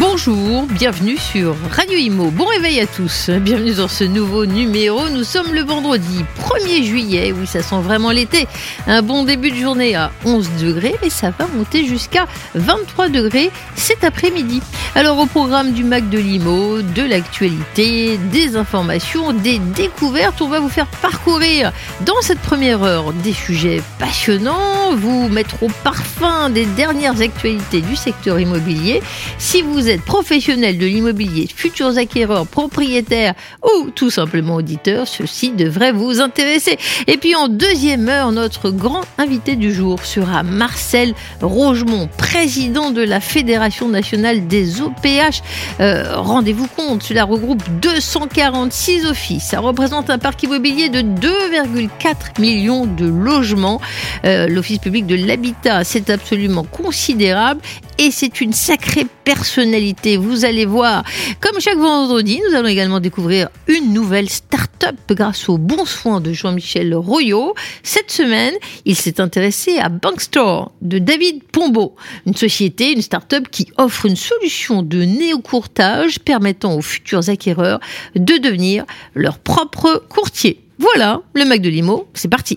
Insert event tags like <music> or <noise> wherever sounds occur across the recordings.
Bonjour, bienvenue sur Radio Imo. Bon réveil à tous. Bienvenue dans ce nouveau numéro. Nous sommes le vendredi 1er juillet. Oui, ça sent vraiment l'été. Un bon début de journée à 11 degrés, mais ça va monter jusqu'à 23 degrés cet après-midi. Alors, au programme du Mac de Limo, de l'actualité, des informations, des découvertes, on va vous faire parcourir dans cette première heure des sujets passionnants, vous mettre au parfum des dernières actualités du secteur immobilier. Si vous êtes professionnel de l'immobilier, futurs acquéreurs, propriétaires ou tout simplement auditeurs, ceci devrait vous intéresser. Et puis en deuxième heure, notre grand invité du jour sera Marcel Rogemont, président de la Fédération nationale des OPH. Euh, Rendez-vous compte, cela regroupe 246 offices. Ça représente un parc immobilier de 2,4 millions de logements. Euh, L'Office public de l'habitat, c'est absolument considérable et c'est une sacrée personnalité. Vous allez voir. Comme chaque vendredi, nous allons également découvrir une nouvelle start-up grâce au bon soin de Jean-Michel Royot. Cette semaine, il s'est intéressé à Bankstore de David Pombo, une société, une start-up qui offre une solution de néo-courtage permettant aux futurs acquéreurs de devenir leur propre courtier. Voilà, le Mac de Limo, c'est parti.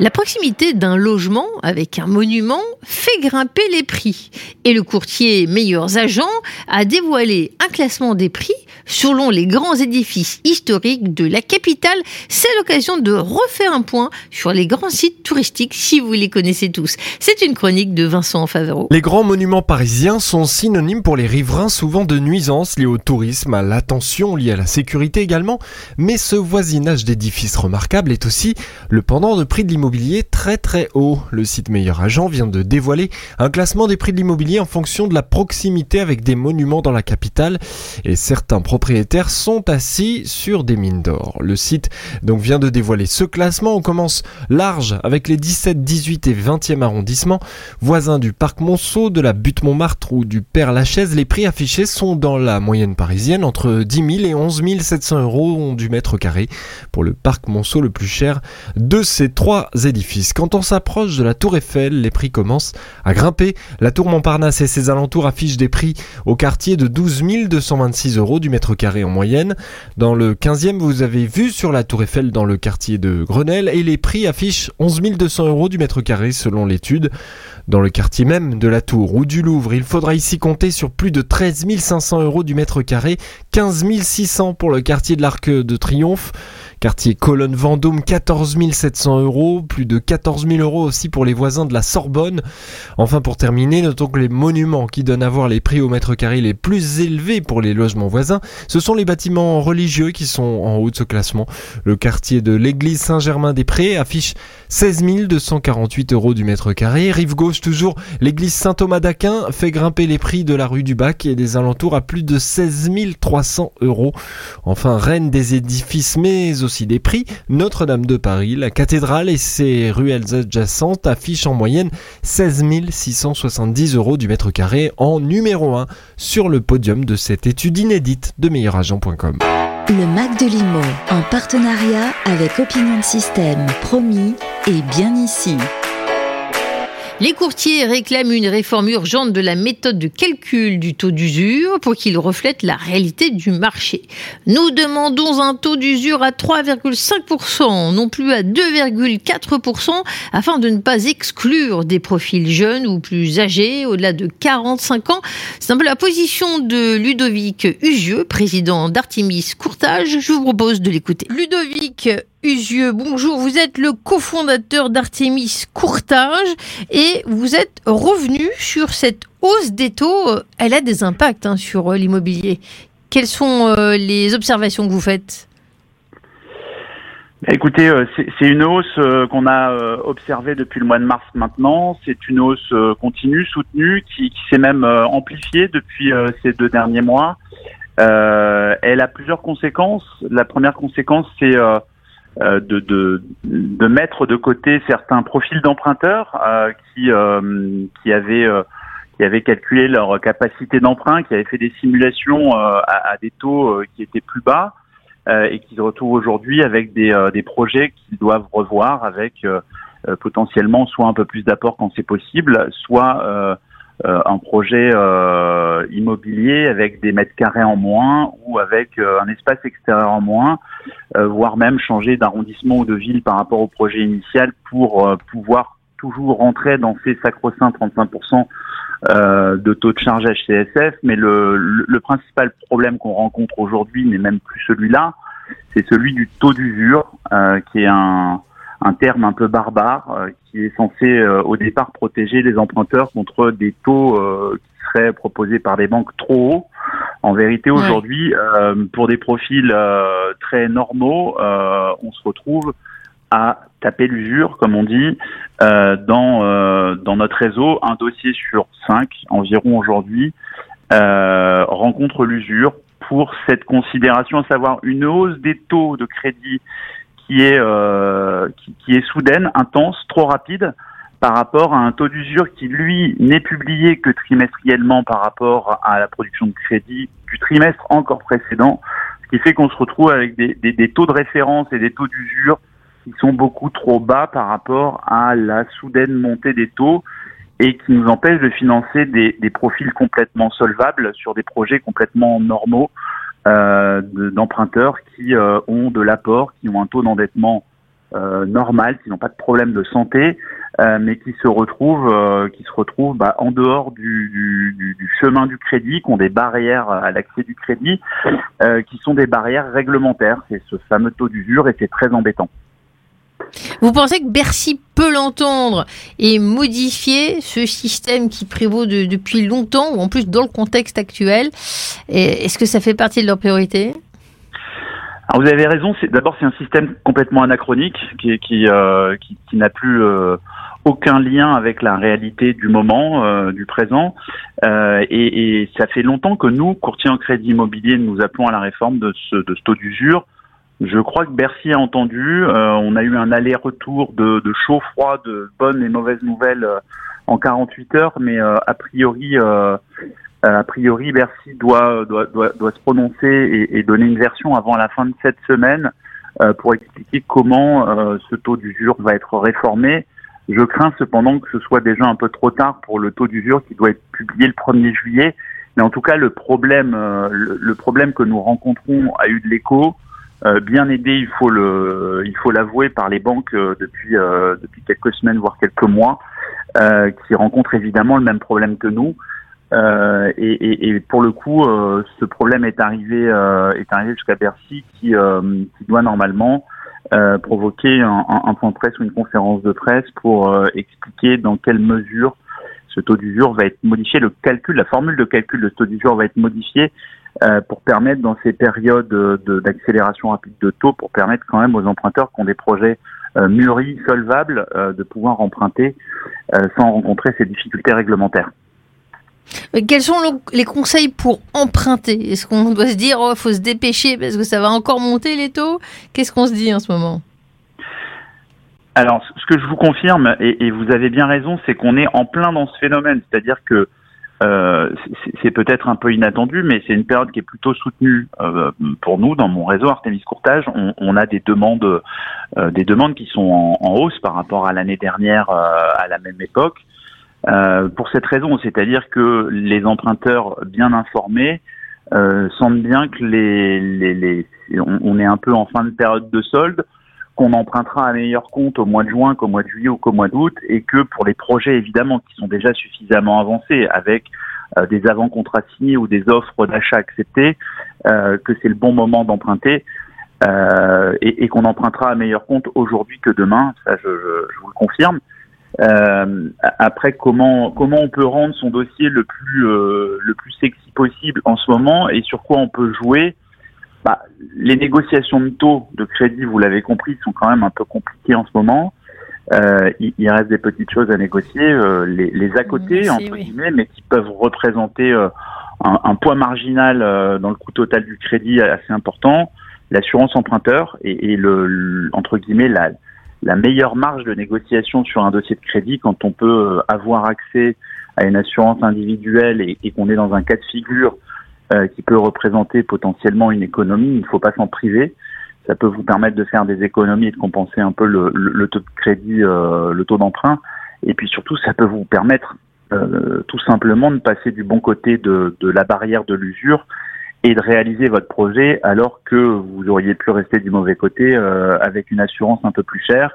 La proximité d'un logement avec un monument fait grimper les prix. Et le courtier Meilleurs Agents a dévoilé un classement des prix selon les grands édifices historiques de la capitale. C'est l'occasion de refaire un point sur les grands sites touristiques si vous les connaissez tous. C'est une chronique de Vincent Favreau. Les grands monuments parisiens sont synonymes pour les riverains souvent de nuisances liées au tourisme, à l'attention liée à la sécurité également, mais ce voisinage d'édifices remarquables est aussi le pendant de prix de l'immobilier très très haut. Le site Meilleur Agent vient de dévoiler un classement des prix de l'immobilier en fonction de la proximité avec des monuments dans la capitale et certains propriétaires sont assis sur des mines d'or. Le site donc vient de dévoiler ce classement. On commence large avec les 17, 18 et 20e arrondissements. Voisins du parc Monceau, de la butte Montmartre ou du Père Lachaise, les prix affichés sont dans la moyenne parisienne entre 10 000 et 11 700 euros du mètre carré pour le parc Monceau le plus cher de ces trois édifices. Quand on s'approche de la tour Eiffel, les prix commencent à grimper. La tour Montparnasse et ses alentours affichent des prix au quartier de 12 226 euros du mètre carré en moyenne. Dans le 15e, vous avez vu sur la tour Eiffel dans le quartier de Grenelle et les prix affichent 11 200 euros du mètre carré selon l'étude. Dans le quartier même de la Tour ou du Louvre, il faudra ici compter sur plus de 13 500 euros du mètre carré, 15 600 pour le quartier de l'Arc de Triomphe. Quartier Colonne Vendôme, 14 700 euros, plus de 14 000 euros aussi pour les voisins de la Sorbonne. Enfin, pour terminer, notons que les monuments qui donnent à voir les prix au mètre carré les plus élevés pour les logements voisins, ce sont les bâtiments religieux qui sont en haut de ce classement. Le quartier de l'église Saint-Germain-des-Prés affiche 16 248 euros du mètre carré. Rive gauche toujours, l'église Saint-Thomas d'Aquin fait grimper les prix de la rue du Bac et des alentours à plus de 16 300 euros. Enfin, reine des édifices mais aussi des prix, Notre-Dame de Paris, la cathédrale et ses ruelles adjacentes affichent en moyenne 16 670 euros du mètre carré en numéro 1 sur le podium de cette étude inédite de meilleuragent.com. Le Mac de l'IMO, en partenariat avec Opinion System, promis et bien ici. Les courtiers réclament une réforme urgente de la méthode de calcul du taux d'usure pour qu'il reflète la réalité du marché. Nous demandons un taux d'usure à 3,5%, non plus à 2,4%, afin de ne pas exclure des profils jeunes ou plus âgés, au-delà de 45 ans. C'est un peu la position de Ludovic Usieux, président d'Artemis Courtage. Je vous propose de l'écouter. Ludovic Usieux, bonjour. Vous êtes le cofondateur d'Artemis Courtage et vous êtes revenu sur cette hausse des taux. Elle a des impacts hein, sur euh, l'immobilier. Quelles sont euh, les observations que vous faites? Bah, Écoutez, euh, c'est une hausse qu'on a observée depuis le mois de mars maintenant. C'est une hausse continue, soutenue, qui, s'est même amplifiée depuis ces deux derniers mois. Elle a plusieurs conséquences. La première conséquence, c'est de, de, de, mettre de côté certains profils d'emprunteurs qui, qui avaient qui avaient calculé leur capacité d'emprunt, qui avaient fait des simulations à, à, des taux qui étaient plus bas et qui se retrouvent aujourd'hui avec des, des projets qu'ils doivent revoir avec potentiellement soit un peu plus d'apport quand c'est possible, soit euh, un projet euh, immobilier avec des mètres carrés en moins ou avec euh, un espace extérieur en moins, voire même changer d'arrondissement ou de ville par rapport au projet initial pour pouvoir toujours rentrer dans ces sacro-saints 35% de taux de charge HCSF. Mais le, le principal problème qu'on rencontre aujourd'hui n'est même plus celui-là, c'est celui du taux d'usure, qui est un, un terme un peu barbare euh, qui est censé euh, au départ protéger les emprunteurs contre des taux euh, qui seraient proposés par des banques trop hauts. En vérité, aujourd'hui, pour des profils très normaux, on se retrouve à taper l'usure, comme on dit, dans dans notre réseau. Un dossier sur cinq environ aujourd'hui rencontre l'usure pour cette considération, à savoir une hausse des taux de crédit qui est euh, qui, est soudaine, intense, trop rapide par rapport à un taux d'usure qui lui n'est publié que trimestriellement par rapport à la production de crédit du trimestre encore précédent, ce qui fait qu'on se retrouve avec des, des, des taux de référence et des taux d'usure qui sont beaucoup trop bas par rapport à la soudaine montée des taux et qui nous empêchent de financer des, des profils complètement solvables sur des projets complètement normaux d'emprunteurs qui euh, ont de l'apport, qui ont un taux d'endettement euh, normal, qui n'ont pas de problème de santé, mais qui se retrouvent, qui se retrouvent bah, en dehors du, du, du, chemin du crédit, qui ont des barrières à l'accès du crédit, qui sont des barrières réglementaires. C'est ce fameux taux d'usure et c'est très embêtant. Vous pensez que Bercy peut l'entendre et modifier ce système qui prévaut depuis longtemps, ou en plus dans le contexte actuel Est-ce que ça fait partie de leur priorité? Alors vous avez raison. D'abord, c'est un système complètement anachronique qui, euh, n'a plus euh, aucun lien avec la réalité du moment, euh, du présent. Et, ça fait longtemps que nous, courtiers en crédit immobilier, nous appelons à la réforme de ce taux d'usure je crois que Bercy a entendu. Euh, on a eu un aller-retour de, de chaud-froid, de bonnes et mauvaises nouvelles euh, en 48 heures, mais euh, a priori, a priori, Bercy doit, doit, doit, doit se prononcer et, et, donner une version avant la fin de cette semaine pour expliquer comment ce taux d'usure va être réformé. Je crains cependant que ce soit déjà un peu trop tard pour le taux d'usure qui doit être publié le 1er juillet. Mais en tout cas, le problème, le, le problème que nous rencontrons a eu de l'écho. Euh, bien aidé, il faut le, il faut l'avouer, par les banques euh, depuis euh, depuis quelques semaines voire quelques mois, qui rencontrent évidemment le même problème que nous. Et, et, et, pour le coup, ce problème est arrivé est arrivé jusqu'à Bercy, qui, qui doit normalement provoquer un, un, point de presse ou une conférence de presse pour expliquer dans quelle mesure ce taux d'usure va être modifié, le calcul, la formule de calcul de ce taux d'usure va être modifiée euh, pour permettre dans ces périodes d'accélération rapide de taux, pour permettre quand même aux emprunteurs qui ont des projets euh, mûris, solvables, euh, de pouvoir emprunter sans rencontrer ces difficultés réglementaires. quels sont les conseils pour emprunter? Est-ce qu'on doit se dire, oh, faut se dépêcher parce que ça va encore monter les taux? Qu'est-ce qu'on se dit en ce moment? Alors, ce que je vous confirme, et, et vous avez bien raison, c'est qu'on est en plein dans ce phénomène. C'est-à-dire que euh, c'est peut-être un peu inattendu, mais c'est une période qui est plutôt soutenue euh, pour nous dans mon réseau Artemis Courtage. On, on a des demandes, euh, des demandes qui sont en, en, hausse par rapport à l'année dernière à la même époque. pour cette raison, c'est-à-dire que les emprunteurs bien informés sentent bien que les, les, les on, on, est un peu en fin de période de solde qu'on empruntera à meilleur compte au mois de juin qu'au mois de juillet ou qu'au mois d'août, et que pour les projets évidemment qui sont déjà suffisamment avancés avec euh, des avant-contrats signés ou des offres d'achat acceptées, euh, que c'est le bon moment d'emprunter euh, et, et qu'on empruntera à meilleur compte aujourd'hui que demain, ça je, je, je vous le confirme. Euh, après, comment comment on peut rendre son dossier le plus euh, le plus sexy possible en ce moment et sur quoi on peut jouer bah, les négociations de taux de crédit, vous l'avez compris, sont quand même un peu compliquées en ce moment. Euh, il, reste des petites choses à négocier, euh, les, les à côté, entre guillemets, mais qui peuvent représenter euh, un, un, poids marginal euh, dans le coût total du crédit assez important. l'assurance emprunteur et, le, entre guillemets la, la meilleure marge de négociation sur un dossier de crédit quand on peut avoir accès à une assurance individuelle et, et qu'on est dans un cas de figure euh, qui peut représenter potentiellement une économie, il ne faut pas s'en priver. Ça peut vous permettre de faire des économies et de compenser un peu le, le, taux de crédit, euh, le taux d'emprunt. Et puis surtout, ça peut vous permettre euh, tout simplement de passer du bon côté de, de la barrière de l'usure et de réaliser votre projet alors que vous auriez pu rester du mauvais côté euh, avec une assurance un peu plus chère.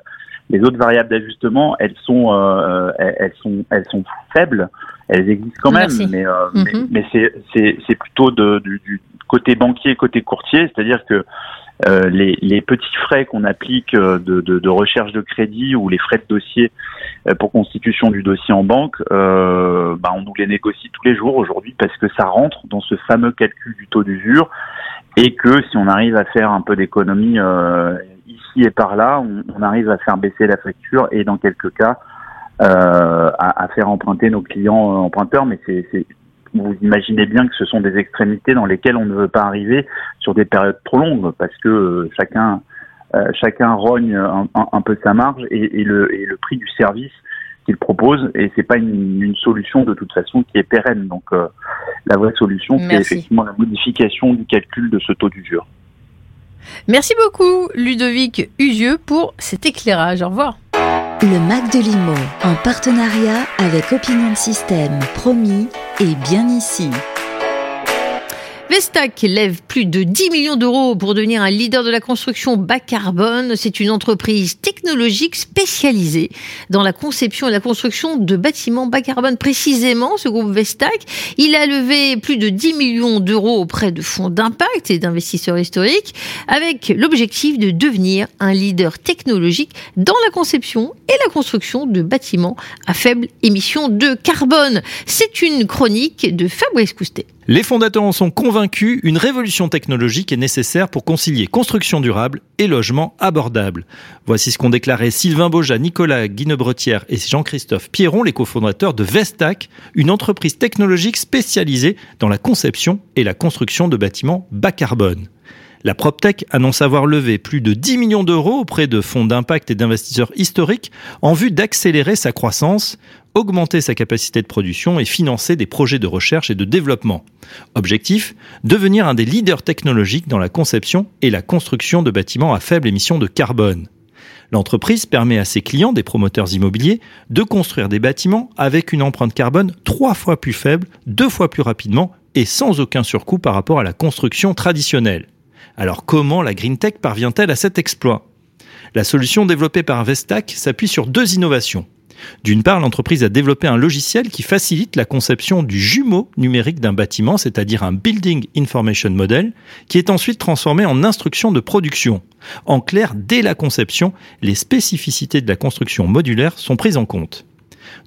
Les autres variables d'ajustement, elles sont, euh, elles sont, elles sont faibles. Elles existent quand même, mais, euh, mais, c'est, c'est, c'est plutôt de, du, du, côté banquier, côté courtier, c'est-à-dire que euh, les, les, petits frais qu'on applique euh, de, de, de, recherche de crédit ou les frais de dossier euh, pour constitution du dossier en banque, euh, bah on nous les négocie tous les jours aujourd'hui parce que ça rentre dans ce fameux calcul du taux d'usure et que si on arrive à faire un peu d'économie euh, ici et par là, on, on, arrive à faire baisser la facture et dans quelques cas à, à, faire emprunter nos clients emprunteurs, mais c'est vous imaginez bien que ce sont des extrémités dans lesquelles on ne veut pas arriver sur des périodes trop longues parce que euh, chacun euh, chacun rogne un, peu sa marge et, le, et le prix du service qu'il propose et c'est pas une, une, solution de toute façon qui est pérenne. Donc euh, la vraie solution c'est effectivement la modification du calcul de ce taux d'usure. Merci beaucoup Ludovic Usieux pour cet éclairage. Au revoir. Le Mac de Limo, en partenariat avec Opinion System, promis et bien ici. Vestac lève plus de 10 millions d'euros pour devenir un leader de la construction bas carbone. C'est une entreprise technologique spécialisée dans la conception et la construction de bâtiments bas carbone. Précisément, ce groupe Vestac, il a levé plus de 10 millions d'euros auprès de fonds d'impact et d'investisseurs historiques avec l'objectif de devenir un leader technologique dans la conception et la construction de bâtiments à faible émission de carbone. C'est une chronique de Fabrice Coustet. Les fondateurs en sont convaincus, une révolution technologique est nécessaire pour concilier construction durable et logement abordable. Voici ce qu'ont déclaré Sylvain Boja, Nicolas Guinebretière et Jean-Christophe Pierron, les cofondateurs de Vestac, une entreprise technologique spécialisée dans la conception et la construction de bâtiments bas carbone. La PropTech annonce avoir levé plus de 10 millions d'euros auprès de fonds d'impact et d'investisseurs historiques en vue d'accélérer sa croissance, augmenter sa capacité de production et financer des projets de recherche et de développement. Objectif devenir un des leaders technologiques dans la conception et la construction de bâtiments à faible émission de carbone. L'entreprise permet à ses clients, des promoteurs immobiliers, de construire des bâtiments avec une empreinte carbone trois fois plus faible, deux fois plus rapidement et sans aucun surcoût par rapport à la construction traditionnelle. Alors comment la Green Tech parvient-elle à cet exploit? La solution développée par Vestac s'appuie sur deux innovations. D'une part, l'entreprise a développé un logiciel qui facilite la conception du jumeau numérique d'un bâtiment, c'est-à-dire un Building Information Model, qui est ensuite transformé en instruction de production. En clair, dès la conception, les spécificités de la construction modulaire sont prises en compte.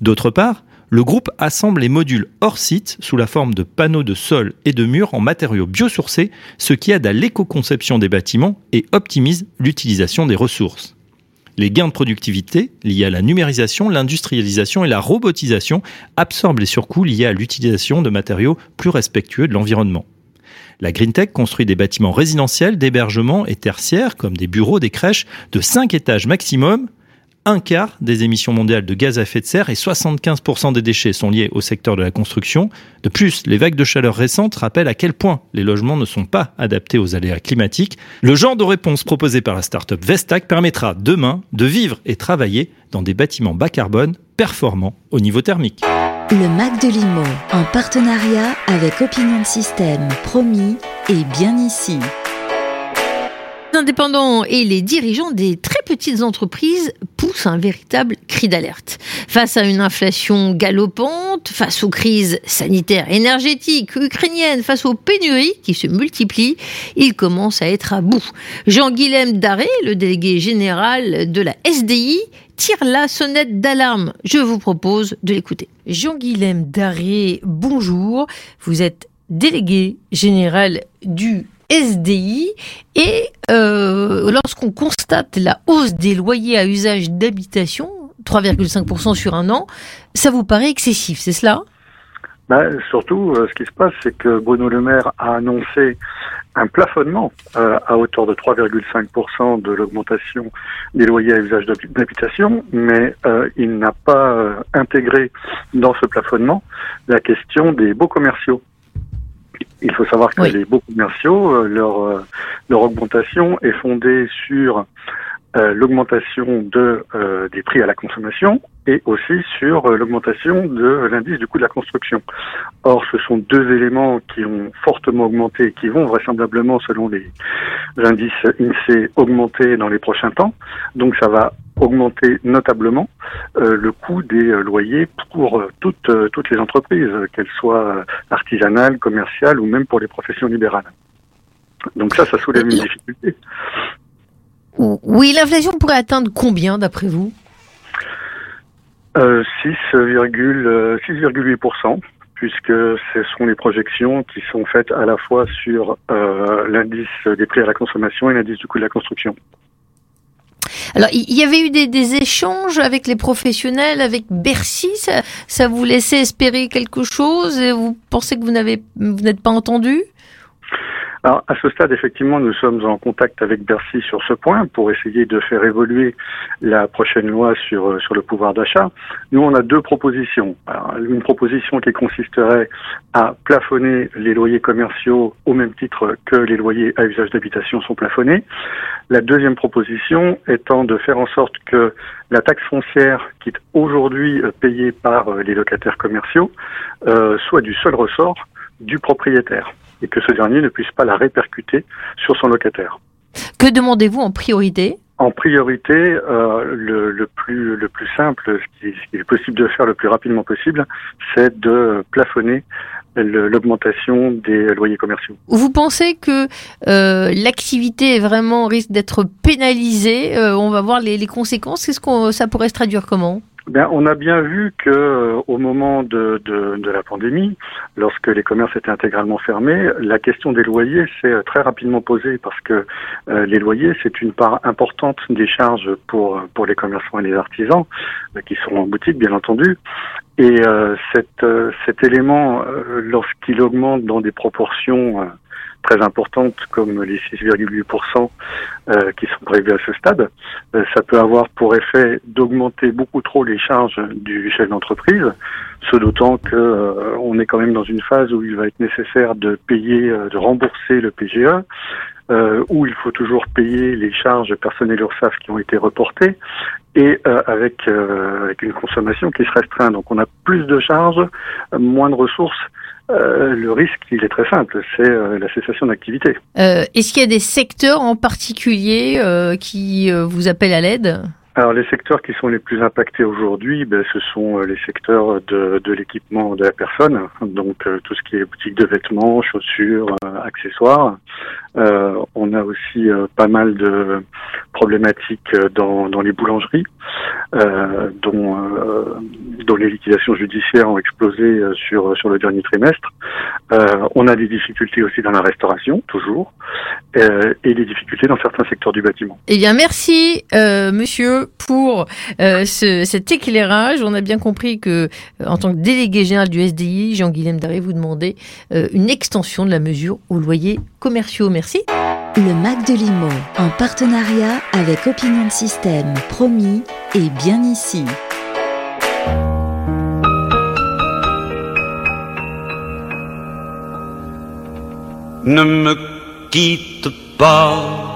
D'autre part, le groupe assemble les modules hors site sous la forme de panneaux de sol et de murs en matériaux biosourcés, ce qui aide à l'éco-conception des bâtiments et optimise l'utilisation des ressources. Les gains de productivité liés à la numérisation, l'industrialisation et la robotisation absorbent les surcoûts liés à l'utilisation de matériaux plus respectueux de l'environnement. La Green Tech construit des bâtiments résidentiels, d'hébergement et tertiaires, comme des bureaux, des crèches, de 5 étages maximum, un quart des émissions mondiales de gaz à effet de serre et 75% des déchets sont liés au secteur de la construction. De plus, les vagues de chaleur récentes rappellent à quel point les logements ne sont pas adaptés aux aléas climatiques. Le genre de réponse proposée par la start-up Vestac permettra demain de vivre et travailler dans des bâtiments bas carbone performants au niveau thermique. Le Mac de Limo, en partenariat avec Opinion System, promis et bien ici indépendants et les dirigeants des très petites entreprises poussent un véritable cri d'alerte. Face à une inflation galopante, face aux crises sanitaires, énergétiques, ukrainiennes, face aux pénuries qui se multiplient, ils commencent à être à bout. Jean-Guilhem Daré, le délégué général de la SDI, tire la sonnette d'alarme. Je vous propose de l'écouter. Jean-Guilhem Daré, bonjour. Vous êtes délégué général du SDI. Et euh, lorsqu'on constate la hausse des loyers à usage d'habitation, 3,5% sur un an, ça vous paraît excessif, c'est cela? Bah, surtout, euh, ce qui se passe, c'est que Bruno Le Maire a annoncé un plafonnement euh, à hauteur de 3,5% de l'augmentation des loyers à usage d'habitation, mais il n'a pas intégré dans ce plafonnement la question des baux commerciaux. Il faut savoir que les baux commerciaux, leur, leur augmentation est fondée sur euh, l'augmentation de, euh, des prix à la consommation et aussi sur euh, l'augmentation de l'indice du coût de la construction. Or, ce sont deux éléments qui ont fortement augmenté et qui vont vraisemblablement, selon les indices INSEE, augmenter dans les prochains temps. Donc, ça va augmenter notablement le coût des loyers pour toutes, toutes les entreprises, qu'elles soient artisanales, commerciales ou même pour les professions libérales. Donc ça, ça soulève une difficulté. Oui, l'inflation pourrait atteindre combien d'après vous? 6,8%, euh, puisque ce sont les projections qui sont faites à la fois sur euh, l'indice des prix à la consommation et l'indice du coût de la construction. Alors, il y avait eu des, échanges avec les professionnels, avec Bercy. Ça, ça vous laissait espérer quelque chose et Vous pensez que vous n'avez, vous n'êtes pas entendu? À ce stade, effectivement, nous sommes en contact avec Bercy sur ce point pour essayer de faire évoluer la prochaine loi sur, euh, le pouvoir d'achat. Nous, on a deux propositions. une proposition qui consisterait à plafonner les loyers commerciaux au même titre que les loyers à usage d'habitation sont plafonnés. La deuxième proposition étant de faire en sorte que la taxe foncière qui est aujourd'hui euh, payée par euh, les locataires commerciaux soit du seul ressort du propriétaire et que ce dernier ne puisse pas la répercuter sur son locataire. Que demandez-vous en priorité? En priorité, euh, le, le, plus, le plus simple, ce qui, est possible de faire le plus rapidement possible, c'est de plafonner l'augmentation des loyers commerciaux. Vous pensez que euh, l'activité vraiment risque d'être pénalisée euh, On va voir les, les conséquences? Qu'est-ce qu'on ça pourrait se traduire comment? Ben, on a bien vu que euh, au moment de, de, de, la pandémie, lorsque les commerces étaient intégralement fermés, la question des loyers s'est euh, très rapidement posée parce que euh, les loyers, c'est une part importante des charges pour, pour les commerçants et les artisans, qui sont en boutique, bien entendu. Et cet, cet élément, lorsqu'il augmente dans des proportions très importantes comme les 6,8% euh, qui sont prévus à ce stade, euh, ça peut avoir pour effet d'augmenter beaucoup trop les charges du chef d'entreprise, ce d'autant que euh, on est quand même dans une phase où il va être nécessaire de payer, de rembourser le PGE, où il faut toujours payer les charges personnelles URSAF qui ont été reportées et avec, avec une consommation qui se restreint. Donc on a plus de charges, moins de ressources euh, le risque, il est très simple, c'est euh, la cessation d'activité. Euh, Est-ce qu'il y a des secteurs en particulier qui vous appellent à l'aide? Alors les secteurs qui sont les plus impactés aujourd'hui, ben, ce sont les secteurs de, de l'équipement de la personne, donc tout ce qui est boutique de vêtements, chaussures, accessoires. on a aussi pas mal de problématiques dans, dans les boulangeries, dont dont les liquidations judiciaires ont explosé euh, sur, sur le dernier trimestre. Euh, on a des difficultés aussi dans la restauration, toujours, euh, et des difficultés dans certains secteurs du bâtiment. Eh bien, merci, monsieur, pour ce, cet éclairage. On a bien compris que, en tant que délégué général du SDI, Jean-Guilhem Daré vous demandait une extension de la mesure aux loyers commerciaux. Merci. Le Mac de Limo, en partenariat avec Opinion System, promis et bien ici. Ne me quitte pas,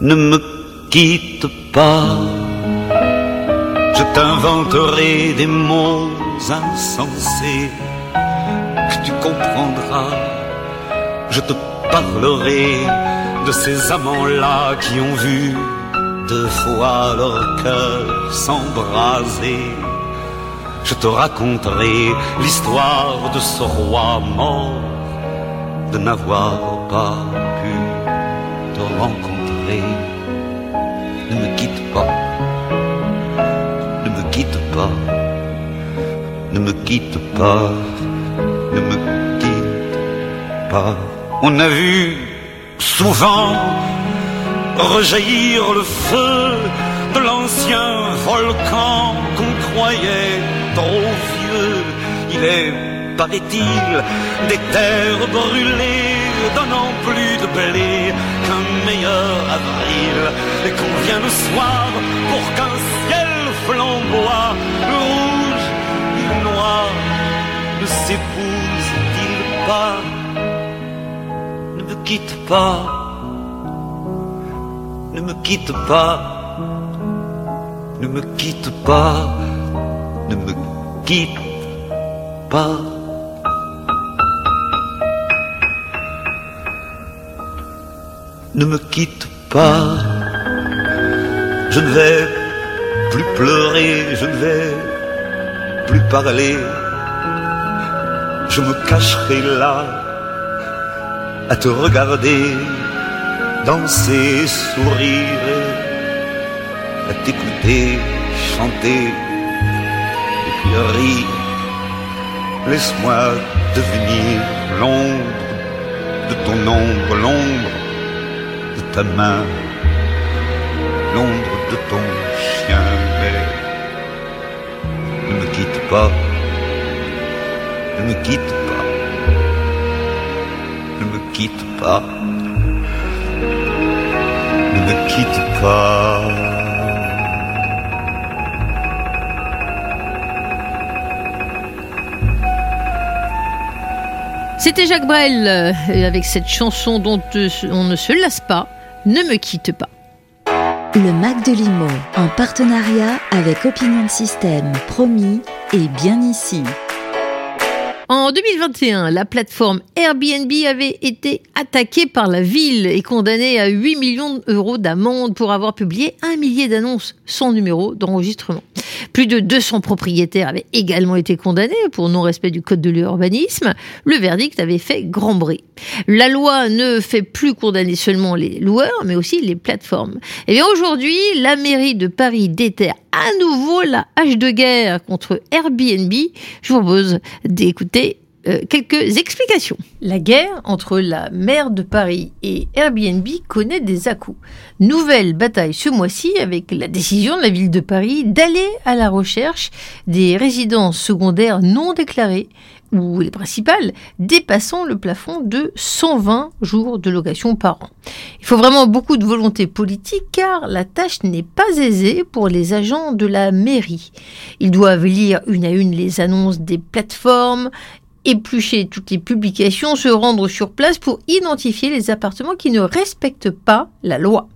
Ne me quitte pas. Je t'inventerai des mots insensés que tu comprendras. Je te parlerai de ces amants-là qui ont vu deux fois leur cœur s'embraser. Je te raconterai l'histoire de ce roi mort de n'avoir pas pu te rencontrer. Ne me quitte pas, ne me quitte pas, ne me quitte pas, ne me quitte pas. On a vu souvent rejaillir le feu de l'ancien volcan qu'on croyait trop vieux. Il est, paraît-il, des terres brûlées donnant plus de blé qu'un meilleur Et qu'on vient le soir pour qu'un ciel flamboie, le rouge et le noir ne s'épousent-ils pas Ne me quitte pas, ne me quitte pas, ne me quitte pas, ne me quitte pas. ne me quitte pas. Je ne vais plus pleurer, je ne vais plus parler. Je me cacherai là à te regarder, danser, sourire, à t'écouter, chanter et puis rire. Laisse-moi devenir l'ombre de ton ombre, l'ombre ta main, l'ombre de ton chien, mais ne me quitte pas, ne me quitte pas, ne me quitte pas, ne me quitte pas. C'était Jacques Brel euh, avec cette chanson dont euh, on ne se lasse pas, Ne me quitte pas. Le Mac de Limo, en partenariat avec Opinion System, promis et bien ici. En 2021, la plateforme Airbnb avait été attaquée par la ville et condamnée à 8 millions d'euros d'amende pour avoir publié un millier d'annonces sans numéro d'enregistrement. Plus de 200 propriétaires avaient également été condamnés pour non-respect du code de l'urbanisme. Le verdict avait fait grand bruit. La loi ne fait plus condamner seulement les loueurs, mais aussi les plateformes. Et bien aujourd'hui, la mairie de Paris déterre à nouveau la hache de guerre contre Airbnb. Je vous propose d'écouter euh, quelques explications. La guerre entre la maire de Paris et Airbnb connaît des à-coups. Nouvelle bataille ce mois-ci avec la décision de la ville de Paris d'aller à la recherche des résidences secondaires non déclarées ou les principales, dépassant le plafond de 120 jours de location par an. Il faut vraiment beaucoup de volonté politique car la tâche n'est pas aisée pour les agents de la mairie. Ils doivent lire une à une les annonces des plateformes, éplucher toutes les publications, se rendre sur place pour identifier les appartements qui ne respectent pas la loi.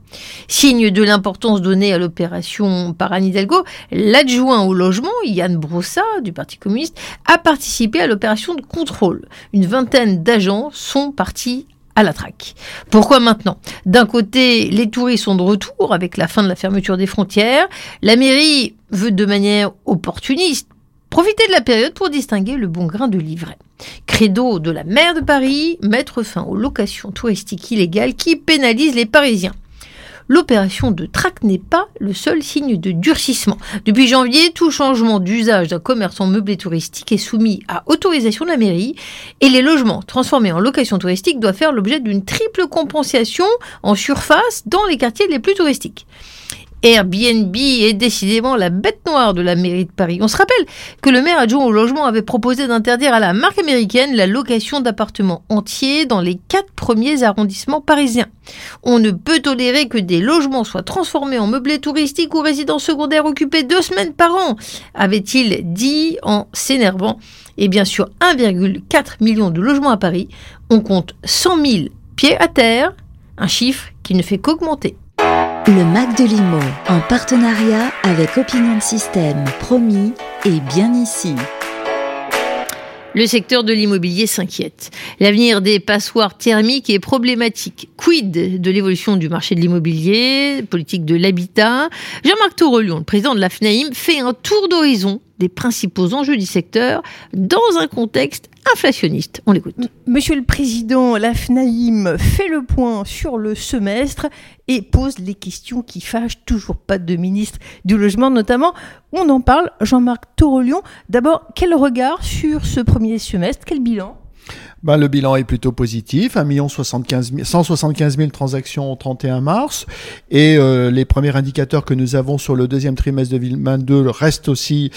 Signe de l'importance donnée à l'opération par Anne Hidalgo, l'adjoint au logement, Yann Brossa, du Parti communiste, a participé à l'opération de contrôle. Une vingtaine d'agents sont partis à la traque. Pourquoi maintenant? D'un côté, les touristes sont de retour avec la fin de la fermeture des frontières. La mairie veut de manière opportuniste profiter de la période pour distinguer le bon grain de livret. Credo de la maire de Paris, mettre fin aux locations touristiques illégales qui pénalisent les Parisiens. l'opération de traque n'est pas le seul signe de durcissement. Depuis janvier, tout changement d'usage d'un commerce en meublé touristique est soumis à autorisation de la mairie et les logements transformés en location touristique doivent faire l'objet d'une triple compensation en surface dans les quartiers les plus touristiques. Airbnb est décidément la bête noire de la mairie de Paris. On se rappelle que le maire adjoint au logement avait proposé d'interdire à la marque américaine la location d'appartements entiers dans les quatre premiers arrondissements parisiens. On ne peut tolérer que des logements soient transformés en meublés touristiques ou résidences secondaires occupés deux semaines par an, avait-il dit en s'énervant. Et bien sûr, 1,4 million de logements à Paris, on compte 100 000 pieds à terre, un chiffre qui ne fait qu'augmenter. Le Mac de Limo, en partenariat avec Opinion System, promis et bien ici. Le secteur de l'immobilier s'inquiète. L'avenir des passoires thermiques est problématique. Quid de l'évolution du marché de l'immobilier, politique de l'habitat? Jean-Marc Tourelion, le président de la FNAIM, fait un tour d'horizon des principaux enjeux du secteur dans un contexte inflationniste. On l'écoute. Monsieur le Président, la FNAIM fait le point sur le semestre et pose les questions qui fâchent toujours pas de ministre du Logement, notamment. On en parle, Jean-Marc Torolion. D'abord, quel regard sur ce premier semestre? Quel bilan? Ben, le bilan est plutôt positif, 1 175 000 transactions au 31 mars, et euh, les premiers indicateurs que nous avons sur le deuxième trimestre de 2022 restent aussi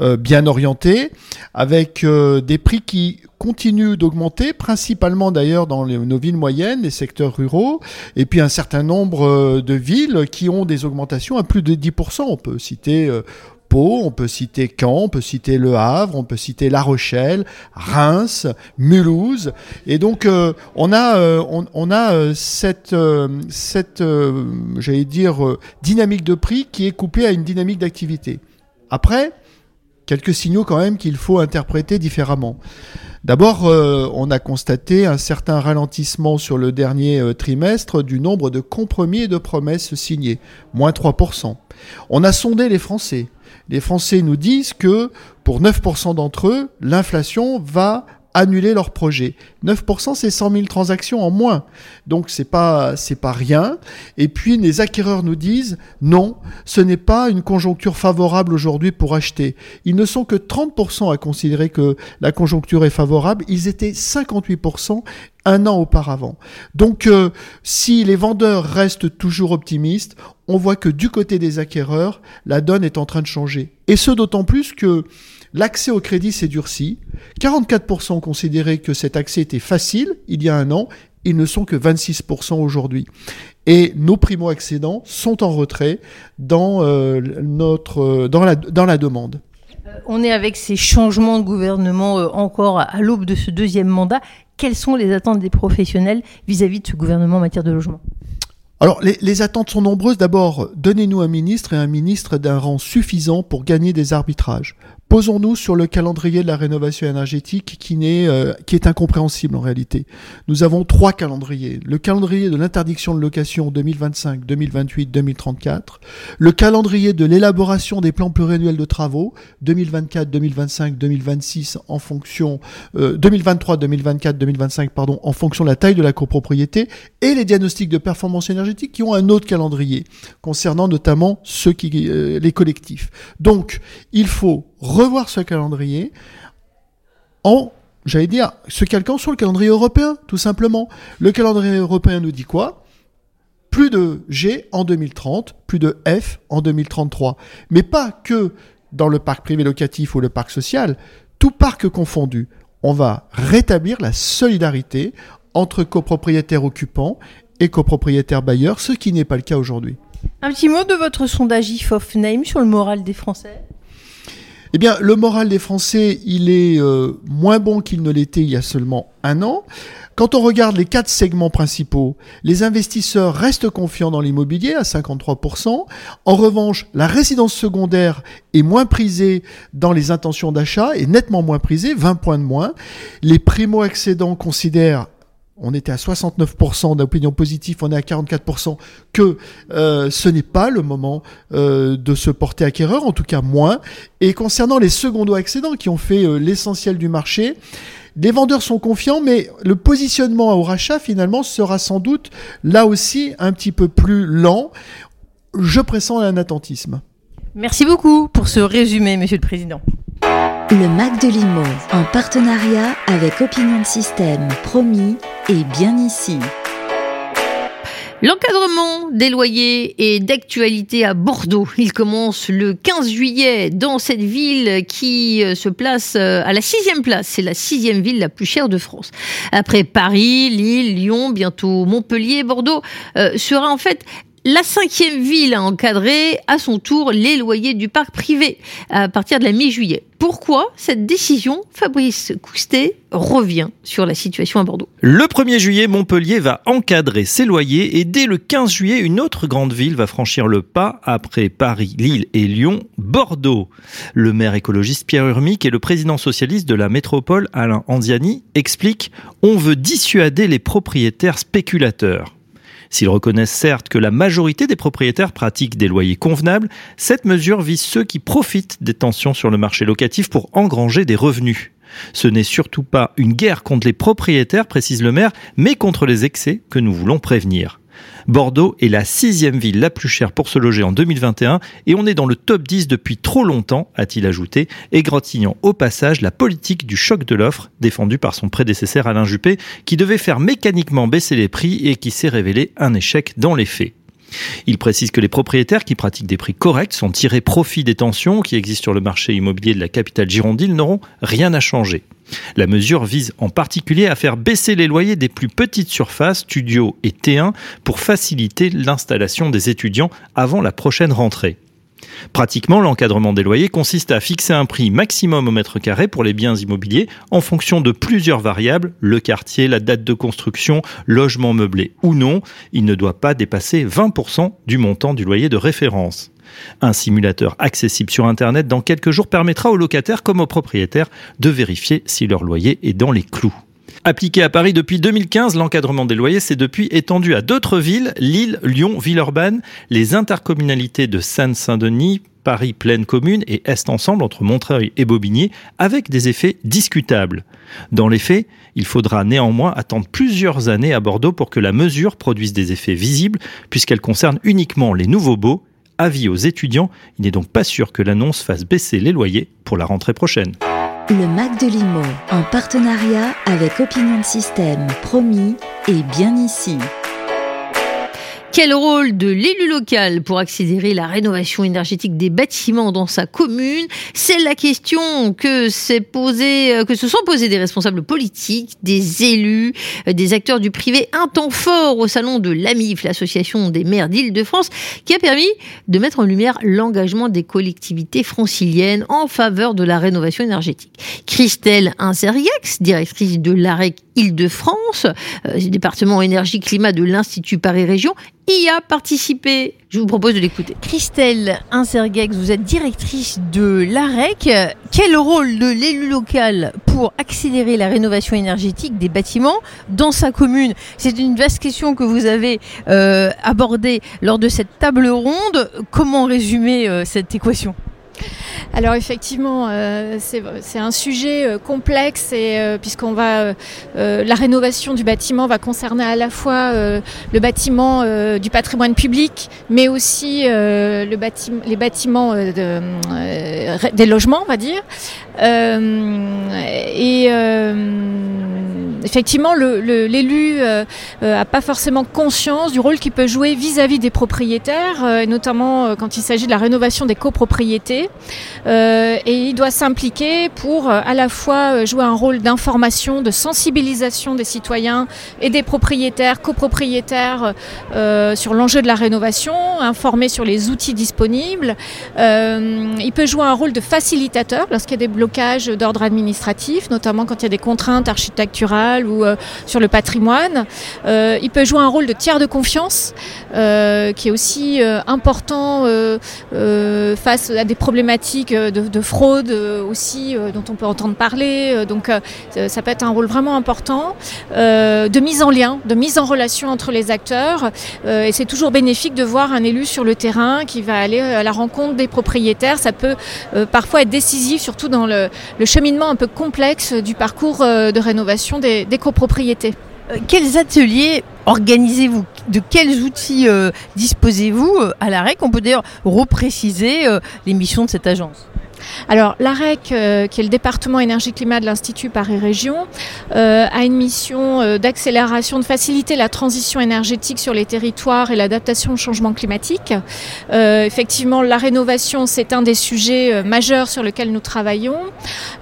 euh, bien orientés, avec euh, des prix qui continuent d'augmenter, principalement d'ailleurs dans nos villes moyennes, les secteurs ruraux, et puis un certain nombre de villes qui ont des augmentations à plus de 10%. On peut citer on peut citer Caen, on peut citer Le Havre, on peut citer La Rochelle, Reims, Mulhouse. Et donc euh, on a, euh, euh, cette, j'allais dire, dynamique de prix qui est couplée à une dynamique d'activité. Après, quelques signaux quand même qu'il faut interpréter différemment. D'abord, on a constaté un certain ralentissement sur le dernier trimestre du nombre de compromis et de promesses signées, moins 3%. On a sondé les Français les Français nous disent que pour 9% d'entre eux, l'inflation va annuler leur projet. 9%, c'est 100 000 transactions en moins. Donc, c'est pas, c'est pas rien. Et puis, les acquéreurs nous disent, non, ce n'est pas une conjoncture favorable aujourd'hui pour acheter. Ils ne sont que 30% à considérer que la conjoncture est favorable. Ils étaient 58% un an auparavant. Donc, euh, si les vendeurs restent toujours optimistes, on voit que du côté des acquéreurs, la donne est en train de changer. Et ce d'autant plus que L'accès au crédit s'est durci. 44% considéraient que cet accès était facile il y a un an. Ils ne sont que 26% aujourd'hui. Et nos primo-accédants sont en retrait dans, euh, notre, euh, dans, la, dans la demande. Euh, on est avec ces changements de gouvernement encore à l'aube de ce deuxième mandat. Quelles sont les attentes des professionnels vis-à-vis de ce gouvernement en matière de logement? Alors, les, les, attentes sont nombreuses. D'abord, donnez-nous un ministre et un ministre d'un rang suffisant pour gagner des arbitrages. Posons-nous sur le calendrier de la rénovation énergétique qui, euh, qui est incompréhensible en réalité. Nous avons trois calendriers. Le calendrier de l'interdiction de location 2025, 2028, 2034. Le calendrier de l'élaboration des plans pluriannuels de travaux 2024, 2025, 2026 en fonction 2023, 2024, 2025 pardon en fonction de la taille de la copropriété et les diagnostics de performance énergétique qui ont un autre calendrier concernant notamment ceux qui euh, les collectifs. Donc il faut revoir ce calendrier en, j'allais dire, se calquant sur le calendrier européen, tout simplement. Le calendrier européen nous dit quoi? Plus de G en 2030, plus de F en 2033. Mais pas que dans le parc privé locatif ou le parc social, tout parc confondu. On va rétablir la solidarité entre copropriétaires occupants et copropriétaires bailleurs, ce qui n'est pas le cas aujourd'hui. Un petit mot de votre sondage IFOF Name sur le moral des Français? Eh bien, le moral des Français, il est euh, moins bon qu'il ne l'était il y a seulement un an. Quand on regarde les quatre segments principaux, les investisseurs restent confiants dans l'immobilier à 53%. En revanche, la résidence secondaire est moins prisée dans les intentions d'achat et nettement moins prisée, 20 points de moins. Les primo-accédants considèrent on était à 69% d'opinion positive, on est à 44%, que euh, ce n'est pas le moment euh, de se porter acquéreur, en tout cas moins. Et concernant les secondos accédants qui ont fait euh, l'essentiel du marché, les vendeurs sont confiants, mais le positionnement au rachat finalement sera sans doute là aussi un petit peu plus lent. Je pressens un attentisme. Merci beaucoup pour ce résumé, Monsieur le Président. Le Mac de Limo, en partenariat avec Opinion System, promis et bien ici. L'encadrement des loyers est d'actualité à Bordeaux. Il commence le 15 juillet dans cette ville qui euh, se place euh, à la sixième place. C'est la sixième ville la plus chère de France. Après Paris, Lille, Lyon, bientôt Montpellier, Bordeaux euh, sera en fait la cinquième ville à encadrer à son tour les loyers du parc privé à partir de la mi-juillet. Pourquoi cette décision Fabrice Coustet revient sur la situation à Bordeaux? Le 1er juillet, Montpellier va encadrer ses loyers et dès le 15 juillet, une autre grande ville va franchir le pas après Paris, Lille et Lyon, Bordeaux. Le maire écologiste Pierre Urmic et le président socialiste de la métropole Alain Andiani expliquent On veut dissuader les propriétaires spéculateurs. S'ils reconnaissent certes que la majorité des propriétaires pratiquent des loyers convenables, cette mesure vise ceux qui profitent des tensions sur le marché locatif pour engranger des revenus. Ce n'est surtout pas une guerre contre les propriétaires, précise le maire, mais contre les excès que nous voulons prévenir. Bordeaux est la sixième ville la plus chère pour se loger en 2021 et on est dans le top 10 depuis trop longtemps, a-t-il ajouté, égratignant au passage la politique du choc de l'offre défendue par son prédécesseur Alain Juppé qui devait faire mécaniquement baisser les prix et qui s'est révélé un échec dans les faits. Il précise que les propriétaires qui pratiquent des prix corrects sont tirés profit des tensions qui existent sur le marché immobilier de la capitale girondine n'auront rien à changer. La mesure vise en particulier à faire baisser les loyers des plus petites surfaces, studios et T1, pour faciliter l'installation des étudiants avant la prochaine rentrée. Pratiquement, l'encadrement des loyers consiste à fixer un prix maximum au mètre carré pour les biens immobiliers en fonction de plusieurs variables, le quartier, la date de construction, logement meublé ou non. Il ne doit pas dépasser 20% du montant du loyer de référence. Un simulateur accessible sur Internet dans quelques jours permettra aux locataires comme aux propriétaires de vérifier si leur loyer est dans les clous. Appliqué à Paris depuis 2015, l'encadrement des loyers s'est depuis étendu à d'autres villes, Lille, Lyon, Villeurbanne, les intercommunalités de Seine-Saint-Denis, Paris pleine commune et Est ensemble entre Montreuil et Bobigny, avec des effets discutables. Dans les faits, il faudra néanmoins attendre plusieurs années à Bordeaux pour que la mesure produise des effets visibles, puisqu'elle concerne uniquement les nouveaux baux. Avis aux étudiants, il n'est donc pas sûr que l'annonce fasse baisser les loyers pour la rentrée prochaine. Le Mac de Limo, en partenariat avec Opinion System, promis et bien ici. Quel rôle de l'élu local pour accélérer la rénovation énergétique des bâtiments dans sa commune? C'est la question que, posé, euh, que se sont posées des responsables politiques, des élus, euh, des acteurs du privé. Un temps fort au salon de l'AMIF, l'association des maires d'Île-de-France, qui a permis de mettre en lumière l'engagement des collectivités franciliennes en faveur de la rénovation énergétique. Christelle Insergax, directrice de l'AREC Île-de-France, euh, département énergie-climat de l'Institut Paris-Région, y a participé. Je vous propose de l'écouter. Christelle Insergex, vous êtes directrice de l'AREC. Quel rôle de l'élu local pour accélérer la rénovation énergétique des bâtiments dans sa commune? C'est une vaste question que vous avez euh, abordée lors de cette table ronde. Comment résumer euh, cette équation? Alors effectivement, euh, c'est un sujet euh, complexe et euh, puisqu'on va la rénovation du bâtiment va concerner à la fois le bâtiment du patrimoine public, mais aussi les bâtiments des logements, on va dire. Et effectivement, l'élu n'a euh, pas forcément conscience du rôle qu'il peut jouer vis-à-vis des propriétaires, euh, notamment euh, quand il s'agit de la rénovation des copropriétés. et il doit s'impliquer pour à la fois jouer un rôle d'information, de sensibilisation des citoyens et des propriétaires, copropriétaires sur l'enjeu de la rénovation, informer sur les outils disponibles. il peut jouer un rôle de facilitateur lorsqu'il y a des blocages d'ordre administratif, notamment quand il y a des contraintes architecturales ou sur le patrimoine. il peut jouer un rôle de tiers de confiance qui est aussi important face à des problématiques de, de fraude aussi dont on peut entendre parler. donc ça peut être un rôle vraiment important de mise en lien, de mise en relation entre les acteurs. et c'est toujours bénéfique de voir un élu sur le terrain qui va aller à la rencontre des propriétaires. Ça peut parfois être décisif, surtout dans le, cheminement un peu complexe du parcours de rénovation des, copropriétés. quels ateliers organisez-vous? De quels outils disposez-vous à l'AREC On peut d'ailleurs repréciser les missions de cette agence. Alors l'AREC, euh, qui est le département énergie-climat de l'Institut Paris-Région, euh, a une mission euh, d'accélération, de faciliter la transition énergétique sur les territoires et l'adaptation au changement climatique. effectivement, la rénovation, c'est un des sujets majeurs sur lesquels nous travaillons.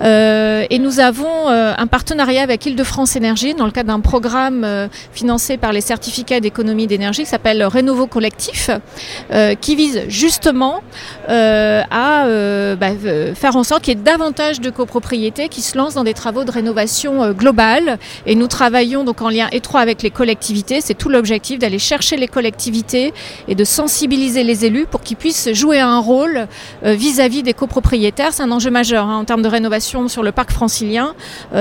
et nous avons un partenariat avec Île-de-France Énergie dans le cadre d'un programme financé par les certificats d'économie d'énergie qui s'appelle Rénovo Collectif, qui vise justement à bah, faire en sorte qu'il y ait davantage de copropriétés qui se lancent dans des travaux de rénovation euh, globale. Et nous travaillons donc en lien étroit avec les collectivités. C'est tout l'objectif d'aller chercher les collectivités et de sensibiliser les élus pour qu'ils puissent jouer un rôle euh, vis-à-vis des copropriétaires. C'est un enjeu majeur hein, en termes de rénovation sur le parc francilien.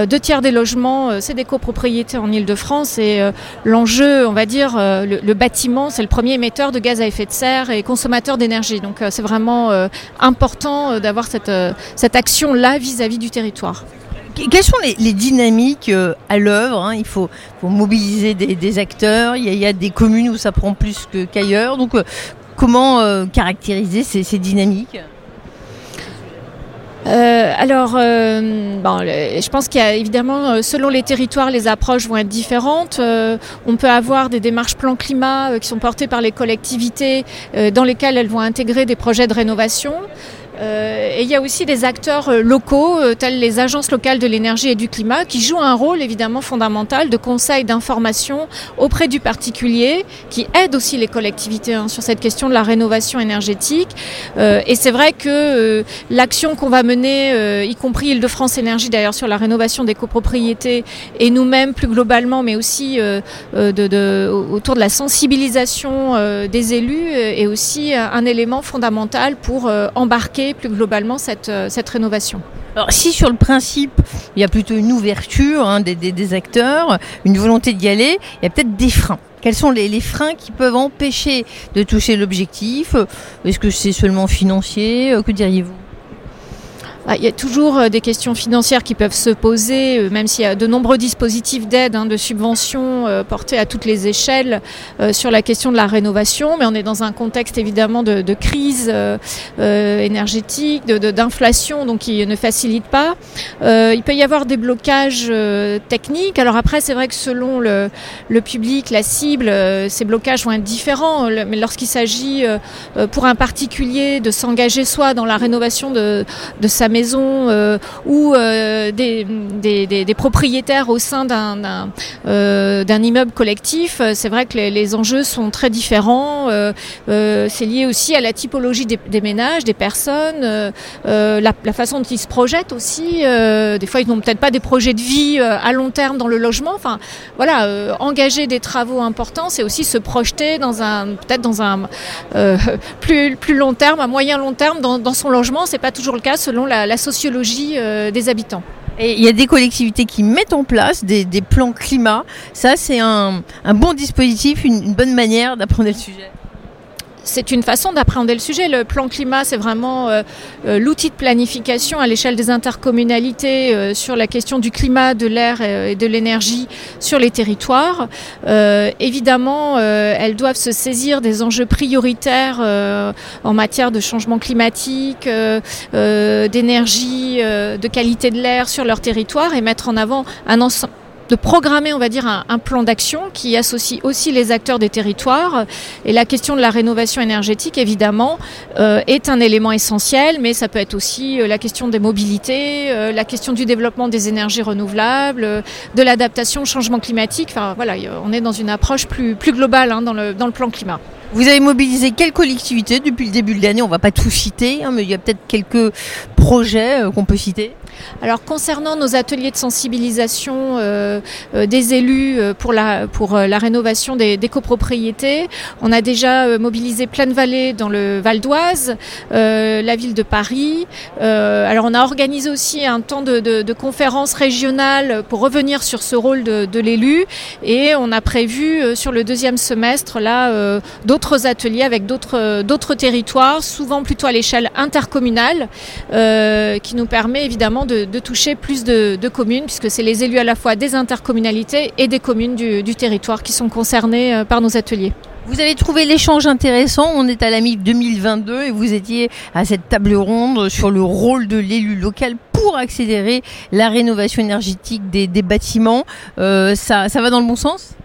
deux tiers des logements, c'est des copropriétés en Ile-de-France. Et l'enjeu, on va dire, le bâtiment, c'est le premier émetteur de gaz à effet de serre et consommateur d'énergie. Donc c'est vraiment important d'avoir cette euh, cette, action-là vis-à-vis du territoire. Quelles sont les, dynamiques euh, à l'œuvre hein? Il faut, mobiliser des, acteurs, il y, a, des communes où ça prend plus qu'ailleurs. Donc euh, comment caractériser ces, dynamiques? Alors, je pense qu'il y a évidemment, selon les territoires, les approches vont être différentes. on peut avoir des démarches plan climat qui sont portées par les collectivités, dans lesquelles elles vont intégrer des projets de rénovation. Euh, et il y a aussi des acteurs euh, locaux, euh, tels les agences locales de l'énergie et du climat, qui jouent un rôle évidemment fondamental de conseil, d'information auprès du particulier, qui aident aussi les collectivités hein, sur cette question de la rénovation énergétique. et c'est vrai que l'action qu'on va mener, y compris Île-de-France Énergie d'ailleurs sur la rénovation des copropriétés, et nous-mêmes plus globalement, mais aussi autour de la sensibilisation des élus, est aussi un élément fondamental pour embarquer plus globalement cette, euh, cette rénovation alors, si sur le principe, il y a plutôt une ouverture hein, des, acteurs, une volonté d'y aller, il y a peut-être des freins. Quels sont les, les, freins qui peuvent empêcher de toucher l'objectif? Est-ce que c'est seulement financier? Euh, Que diriez-vous? Il y a toujours euh, des questions financières qui peuvent se poser, euh, même s'il y a de nombreux dispositifs d'aide, hein, de subventions euh, portés à toutes les échelles sur la question de la rénovation. Mais on est dans un contexte évidemment de, crise énergétique, d'inflation, donc qui ne facilite pas. il peut y avoir des blocages techniques. Alors après, c'est vrai que selon le, public, la cible, ces blocages vont être différents. Mais lorsqu'il s'agit pour un particulier de s'engager soit dans la rénovation de, de sa maison euh, ou euh, des, propriétaires au sein d'un euh, immeuble collectif, c'est vrai que les, enjeux sont très différents. c'est lié aussi à la typologie des, ménages, des personnes, la, façon dont ils se projettent aussi. des fois, ils n'ont peut-être pas des projets de vie à long terme dans le logement. Enfin, voilà, engager des travaux importants, c'est aussi se projeter dans un peut-être dans un <laughs> plus plus long terme, à moyen long terme dans, dans son logement. C'est pas toujours le cas selon la la, sociologie euh, des habitants. Et il y a des collectivités qui mettent en place des, plans climat. Ça, c'est un, bon dispositif, une bonne manière d'apprendre le sujet c'est une façon d'appréhender le sujet. Le plan climat, c'est vraiment euh, euh, l'outil de planification à l'échelle des intercommunalités euh, sur la question du climat, de l'air et de l'énergie sur les territoires. évidemment, elles doivent se saisir des enjeux prioritaires en matière de changement climatique, d'énergie, de qualité de l'air sur leur territoire et mettre en avant un ensemble de programmer, on va dire, un, plan d'action qui associe aussi les acteurs des territoires. Et la question de la rénovation énergétique, évidemment, euh, est un élément essentiel, mais ça peut être aussi euh, la question des mobilités, euh, la question du développement des énergies renouvelables, de l'adaptation au changement climatique. Enfin, voilà, on est dans une approche plus, globale hein, dans, le, plan climat. Vous avez mobilisé quelles collectivités depuis le début de l'année? On va pas tout citer, hein, mais il y a peut-être quelques projets qu'on peut citer. Alors concernant nos ateliers de sensibilisation euh, euh, des élus euh, pour la, pour euh, la rénovation des, des copropriétés, on a déjà euh, mobilisé Pleine Vallée dans le Val d'Oise, euh, la ville de Paris. Alors on a organisé aussi un temps de, de, de conférence régionale pour revenir sur ce rôle de, de l'élu et on a prévu sur le deuxième semestre là d'autres ateliers avec d'autres d'autres territoires, souvent plutôt à l'échelle intercommunale, qui nous permet évidemment de, de toucher plus de, communes, puisque c'est les élus à la fois des intercommunalités et des communes du, territoire qui sont concernés euh, par nos ateliers. Vous avez trouvé l'échange intéressant. On est à la mi 2022 et vous étiez à cette table ronde sur le rôle de l'élu local pour accélérer la rénovation énergétique des, des bâtiments. Euh, ça, ça va dans le bon sens?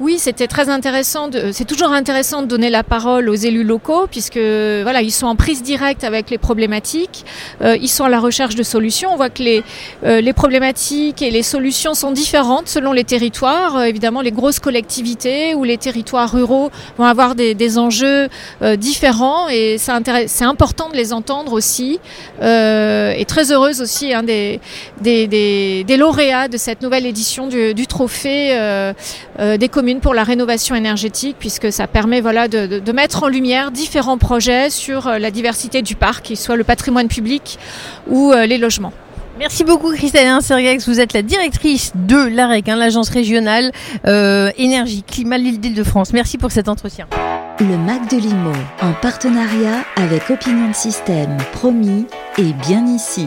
Oui, c'était très intéressant. C'est toujours intéressant de donner la parole aux élus locaux, puisque voilà, ils sont en prise directe avec les problématiques. Euh, ils sont à la recherche de solutions. On voit que les euh, les problématiques et les solutions sont différentes selon les territoires. Euh, évidemment, les grosses collectivités ou les territoires ruraux vont avoir des, des enjeux euh, différents, et c'est important de les entendre aussi. Euh, et très heureuse aussi hein, des, des, des, lauréats de cette nouvelle édition du, du trophée euh, des communes pour la rénovation énergétique, puisque ça permet voilà, de, de, de mettre en lumière différents projets sur euh, la diversité du parc, qu'il soit le patrimoine public ou euh, les logements. Merci beaucoup Christelle Sergex, vous êtes la directrice de l'AREC, hein, l'agence régionale euh, énergie climat l'île d'Île-de-France. Merci pour cet entretien. Le Mac de Limo, en partenariat avec Opinion System, promis et bien ici.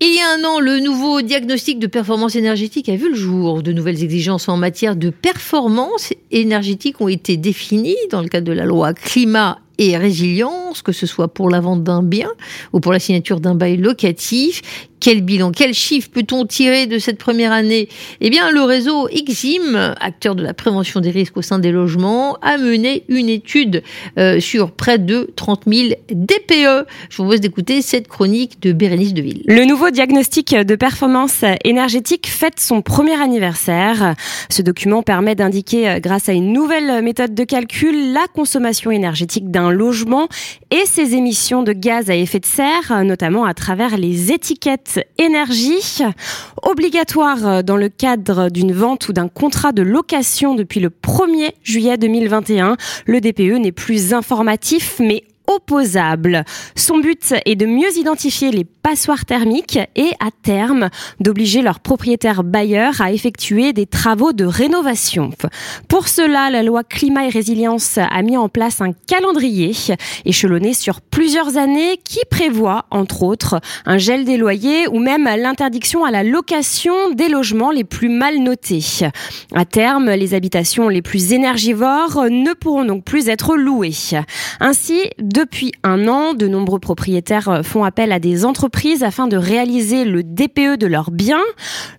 Il y a un an, le nouveau diagnostic de performance énergétique a vu le jour. De nouvelles exigences en matière de performance énergétique ont été définies dans le cadre de la loi climat et résilience, que ce soit pour la vente d'un bien ou pour la signature d'un bail locatif. Quel bilan, quel chiffre peut-on tirer de cette première année? Eh bien, le réseau Exim, acteur de la prévention des risques au sein des logements, a mené une étude euh, sur près de 30 000 DPE. Je vous propose d'écouter cette chronique de Bérénice Deville. Le nouveau diagnostic de performance énergétique fête son premier anniversaire. Ce document permet d'indiquer, euh, grâce à une nouvelle méthode de calcul, la consommation énergétique d'un logement et ses émissions de gaz à effet de serre, notamment à travers les étiquettes énergie. Obligatoire dans le cadre d'une vente ou d'un contrat de location depuis le 1er juillet 2021, le DPE n'est plus informatif mais opposable. Son but est de mieux identifier les passoires thermiques et, à terme, d'obliger leurs propriétaires bailleurs à effectuer des travaux de rénovation. Pour cela, la loi climat et résilience a mis en place un calendrier échelonné sur plusieurs années qui prévoit, entre autres, un gel des loyers ou même l'interdiction à la location des logements les plus mal notés. À terme, les habitations les plus énergivores ne pourront donc plus être louées. Ainsi, depuis un an, de nombreux propriétaires font appel à des entreprises afin de réaliser le DPE de leurs biens.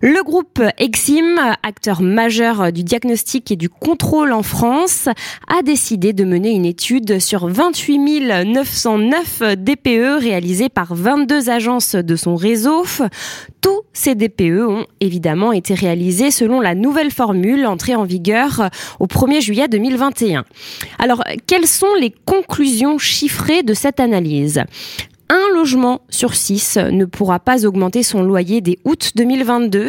Le groupe Exim, acteur majeur du diagnostic et du contrôle en France, a décidé de mener une étude sur 28 909 DPE réalisés par 22 agences de son réseau. Tous ces DPE ont évidemment été réalisés selon la nouvelle formule entrée en vigueur au 1er juillet 2021. Alors, quelles sont les conclusions chiffrées de cette analyse? Un logement sur six ne pourra pas augmenter son loyer dès août 2022.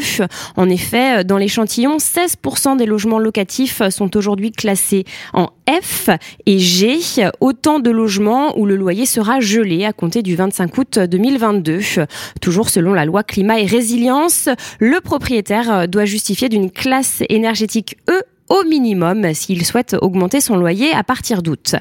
En effet, dans l'échantillon, 16% des logements locatifs sont aujourd'hui classés en F et G, autant de logements où le loyer sera gelé à compter du 25 août 2022. Toujours selon la loi climat et résilience, le propriétaire doit justifier d'une classe énergétique E au minimum s'il souhaite augmenter son loyer à partir d'août.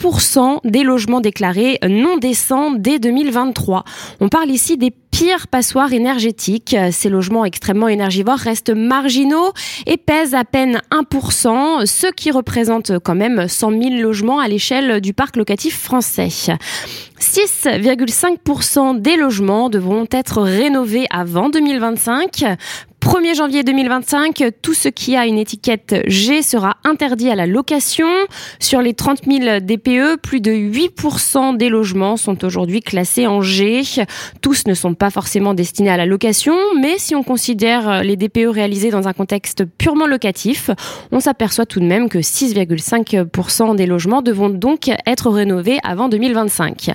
1% des logements déclarés non décents dès 2023. On parle ici des pires passoires énergétiques. Ces logements extrêmement énergivores restent marginaux et pèsent à peine 1%, ce qui représente quand même 100 000 logements à l'échelle du parc locatif français. 6,5% des logements devront être rénovés avant 2025 1er janvier 2025, tout ce qui a une étiquette G sera interdit à la location. Sur les 30 000 DPE, plus de 8% des logements sont aujourd'hui classés en G. Tous ne sont pas forcément destinés à la location, mais si on considère les DPE réalisés dans un contexte purement locatif, on s'aperçoit tout de même que 6,5% des logements devront donc être rénovés avant 2025.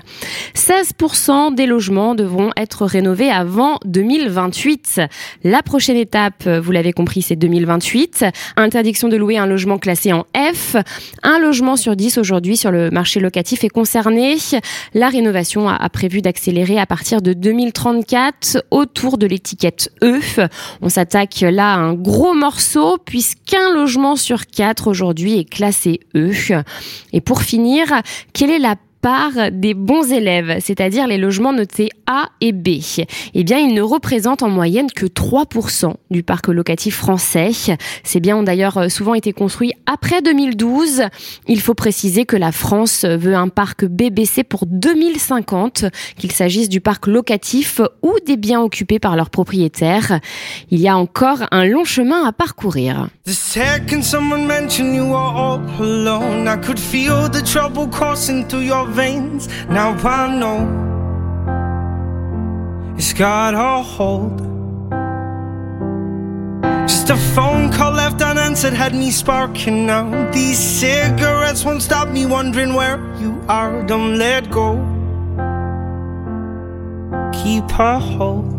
16% des logements devront être rénovés avant 2028. La prochaine étape, vous l'avez compris, c'est 2028. Interdiction de louer un logement classé en F. Un logement sur 10 aujourd'hui sur le marché locatif est concerné. La rénovation a prévu d'accélérer à partir de 2034 autour de l'étiquette E. On s'attaque là à un gros morceau puisqu'un logement sur 4 aujourd'hui est classé E. Et pour finir, quelle est la par des bons élèves, c'est-à-dire les logements notés A et B. Eh bien, ils ne représentent en moyenne que 3% du parc locatif français. Ces biens ont d'ailleurs souvent été construits après 2012. Il faut préciser que la France veut un parc BBC pour 2050, qu'il s'agisse du parc locatif ou des biens occupés par leurs propriétaires. Il y a encore un long chemin à parcourir. Veins. Now I know it's got a hold. Just a phone call left unanswered had me sparking now. These cigarettes won't stop me wondering where you are. Don't let go. Keep a hold.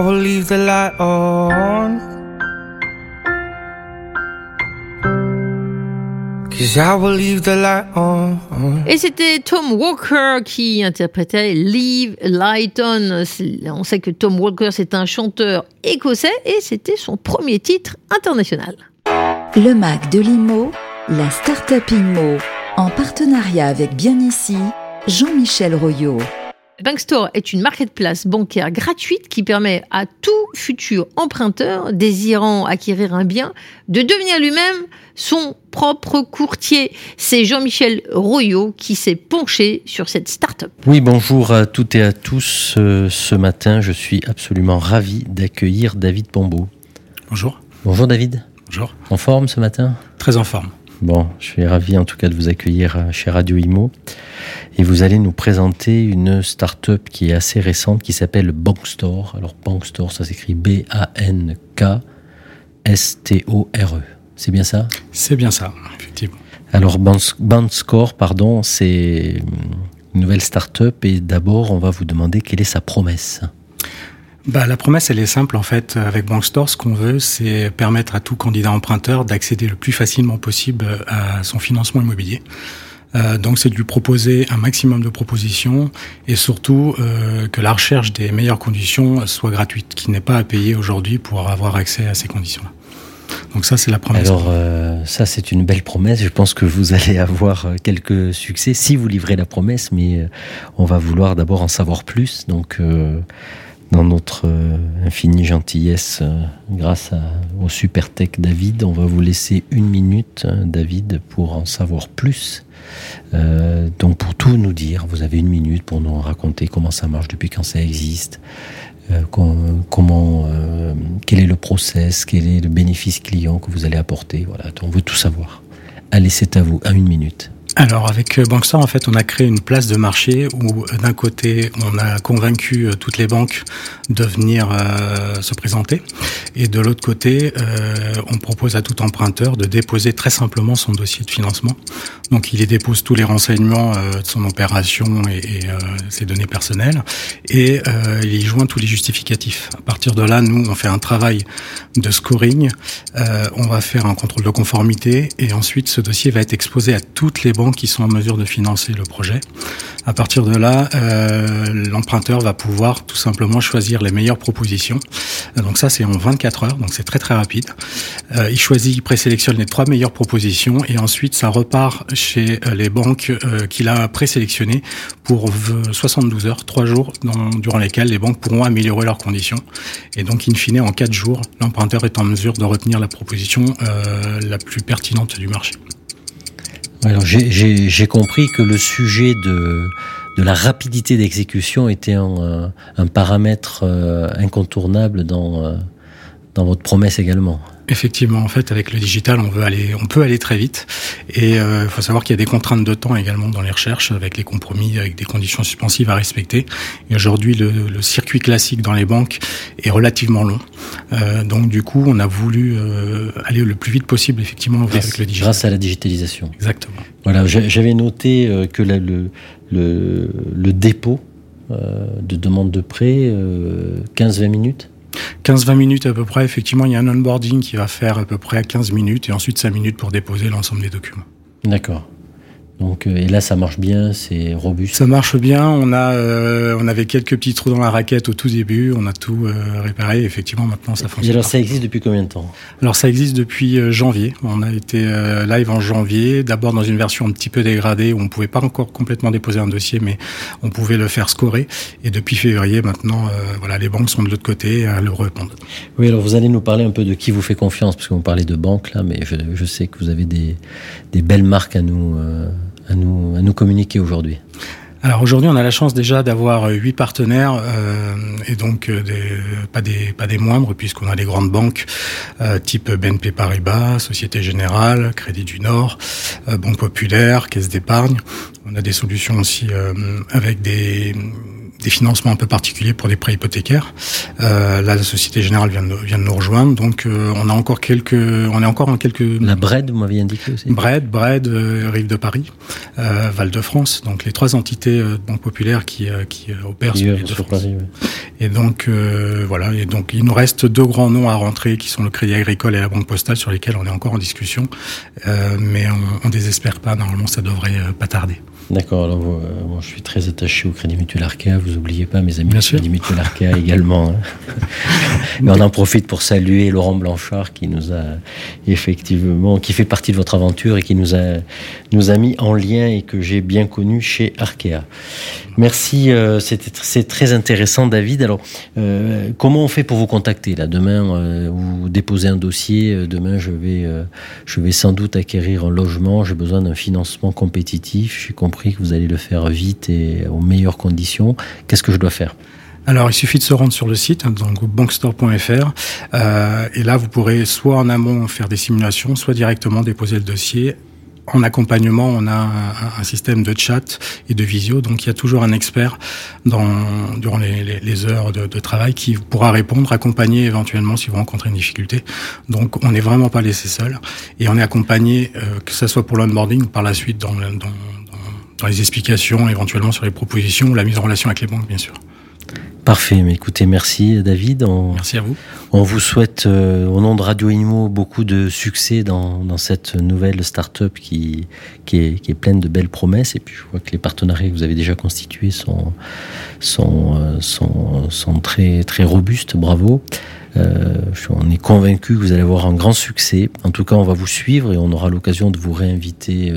Will leave the light on. Cause I will leave the light on. Et c'était Tom Walker qui interprétait Leave Light On. On sait que Tom Walker, c'est un chanteur écossais et c'était son premier titre international. Le Mac de l'IMO, la Startup IMO, en partenariat avec Bien Ici, Jean-Michel Royot. Bankstore est une marketplace bancaire gratuite qui permet à tout futur emprunteur désirant acquérir un bien de devenir lui-même son propre courtier. C'est Jean-Michel Royot qui s'est penché sur cette start-up. Oui, bonjour à toutes et à tous. Euh, ce matin, je suis absolument ravi d'accueillir David Pombo. Bonjour. Bonjour David. Bonjour. En forme ce matin? Très en forme. Bon, je suis ravi en tout cas de vous accueillir euh, chez Radio Imo. Et vous allez nous présenter une start-up qui est assez récente qui s'appelle Bankstore. Alors Bankstore, ça s'écrit B-A-N-K-S-T-O-R-E. C'est bien ça? C'est bien ça, effectivement. Alors Bandscore, pardon, c'est une nouvelle start-up et d'abord on va vous demander quelle est sa promesse. Bah, la promesse, elle est simple en fait. Avec Bankstore, ce qu'on veut, c'est permettre à tout candidat emprunteur d'accéder le plus facilement possible à son financement immobilier. Euh, donc, c'est de lui proposer un maximum de propositions et surtout euh, que la recherche des meilleures conditions soit gratuite, qu'il n'ait pas à payer aujourd'hui pour avoir accès à ces conditions-là. Donc ça, c'est la promesse. Alors euh, ça c'est une belle promesse. Je pense que vous <laughs> allez avoir euh, quelques succès si vous livrez la promesse, mais euh, on va vouloir d'abord en savoir plus. Donc euh, dans notre euh, infinie gentillesse, euh, grâce au super tech David, on va vous laisser une minute, hein, David, pour en savoir plus. Euh, donc pour tout nous dire, vous avez une minute pour nous raconter comment ça marche, depuis quand ça existe, com- comment, quel est le process, quel est le bénéfice client que vous allez apporter. Voilà, on veut tout savoir. Allez, c'est à vous, à une minute. Alors avec euh, Bankstar, en fait, on a créé une place de marché où euh, d'un côté, on a convaincu euh, toutes les banques de venir euh, se présenter, et de l'autre côté, euh, on propose à tout emprunteur de déposer très simplement son dossier de financement. Donc il y dépose tous les renseignements euh, de son opération et, et, ses données personnelles, et il y joint tous les justificatifs. À partir de là, nous, on fait un travail de scoring, on va faire un contrôle de conformité, et ensuite ce dossier va être exposé à toutes les qui sont en mesure de financer le projet. À partir de là, euh, l'emprunteur va pouvoir tout simplement choisir les meilleures propositions. Donc ça, c'est en 24 heures, donc c'est très très rapide. Euh, il choisit, il présélectionne les trois meilleures propositions et ensuite ça repart chez euh, les banques qu'il a présélectionnées pour v- 72 heures, trois jours durant lesquels les banques pourront améliorer leurs conditions. Et donc, in fine, en quatre jours, l'emprunteur est en mesure de retenir la proposition la plus pertinente du marché. Alors j'ai- compris que le sujet de, de la rapidité d'exécution était un, un paramètre euh, incontournable dans, euh, dans votre promesse également. Effectivement, en fait, avec le digital, on veut aller, on peut aller très vite. Et il faut savoir qu'il y a des contraintes de temps également dans les recherches, avec les compromis, avec des conditions suspensives à respecter. Et aujourd'hui, le, le circuit classique dans les banques est relativement long. Euh, donc, du coup, on a voulu euh, aller le plus vite possible, effectivement, avec le digital. Grâce à la digitalisation. Exactement. Voilà, j'a- j'avais noté euh, que la- le, le, le dépôt euh, de demande de prêt, euh, 15-20 minutes 15-20 minutes à peu près, effectivement, il y a un onboarding qui va faire à peu près 15 minutes et ensuite 5 minutes pour déposer l'ensemble des documents. D'accord. Donc, euh, et là, ça marche bien, c'est robuste. Ça marche bien. On a, euh, on avait quelques petits trous dans la raquette au tout début. On a tout euh, réparé. Effectivement, maintenant, ça Et fonctionne. alors, ça existe depuis combien de temps? Alors, ça existe depuis euh, janvier. On a été euh, live en janvier. D'abord dans une version un petit peu dégradée où on pouvait pas encore complètement déposer un dossier, mais on pouvait le faire scorer. Et depuis février, maintenant, euh, voilà, les banques sont de l'autre côté à le répondre. Oui, alors vous allez nous parler un peu de qui vous fait confiance, parce que vous parlez de banque là, mais je, je sais que vous avez des, des belles marques à nous, euh, à nous, communiquer aujourd'hui. Alors aujourd'hui, on a la chance déjà d'avoir euh, huit partenaires euh, et donc euh, des, pas des pas des moindres puisqu'on a les grandes banques euh, type BNP Paribas, Société Générale, Crédit du Nord, euh, Banque Populaire, Caisse d'épargne. On a des solutions aussi euh, avec des des financements un peu particuliers pour des prêts hypothécaires. Euh, là, la Société Générale vient de, vient de nous rejoindre, donc euh, on a encore quelques, on est encore en quelques. La Bred, vous m'aviez indiqué aussi. Bred, Bred, euh, Rive de Paris, euh, Val de France, donc les trois entités euh, de Banque Populaire qui, euh, qui opèrent sur de. Paris. Et donc euh, voilà, et donc il nous reste deux grands noms à rentrer qui sont le Crédit Agricole et la Banque Postale sur lesquels on est encore en discussion, euh, mais on, on désespère pas. Normalement, ça devrait pas tarder. D'accord, alors vous, euh, moi je suis très attaché au Crédit Mutuel Arkea, vous oubliez pas mes amis du. Crédit Mutuel Arkea <laughs> également. hein. <laughs> Mais on en profite pour saluer Laurent Blanchard qui nous a effectivement, qui fait partie de votre aventure et qui nous a, nous a mis en lien et que j'ai bien connu chez Arkea. Merci, euh, c'est très intéressant David. Alors, euh, comment on fait pour vous contacter là? Demain, vous déposez un dossier, demain je vais, je vais sans doute acquérir un logement, j'ai besoin d'un financement compétitif, j'ai compris que vous allez le faire vite et aux meilleures conditions. Qu'est-ce que je dois faire? Alors, il suffit de se rendre sur le site, hein, donc bankstore.fr, euh, et là, vous pourrez soit en amont faire des simulations, soit directement déposer le dossier. En accompagnement, on a un, système de chat et de visio, donc il y a toujours un expert dans, durant les, heures de, travail qui pourra répondre, accompagner éventuellement si vous rencontrez une difficulté. Donc, on n'est vraiment pas laissé seul, et on est accompagné, euh, que ce soit pour l'onboarding ou par la suite dans, le- dans, dans- les explications, éventuellement sur les propositions ou la mise en relation avec les banques, bien sûr. Parfait, mais écoutez, merci David. On, Merci à vous. On vous souhaite, euh, au nom de Radio Imo, beaucoup de succès dans, dans cette nouvelle start-up qui, qui, est, qui est pleine de belles promesses. Et puis je vois que les partenariats que vous avez déjà constitués sont, sont, euh, sont, sont très, très robustes. Bravo. Euh, on est convaincu que vous allez avoir un grand succès. En tout cas, on va vous suivre et on aura l'occasion de vous réinviter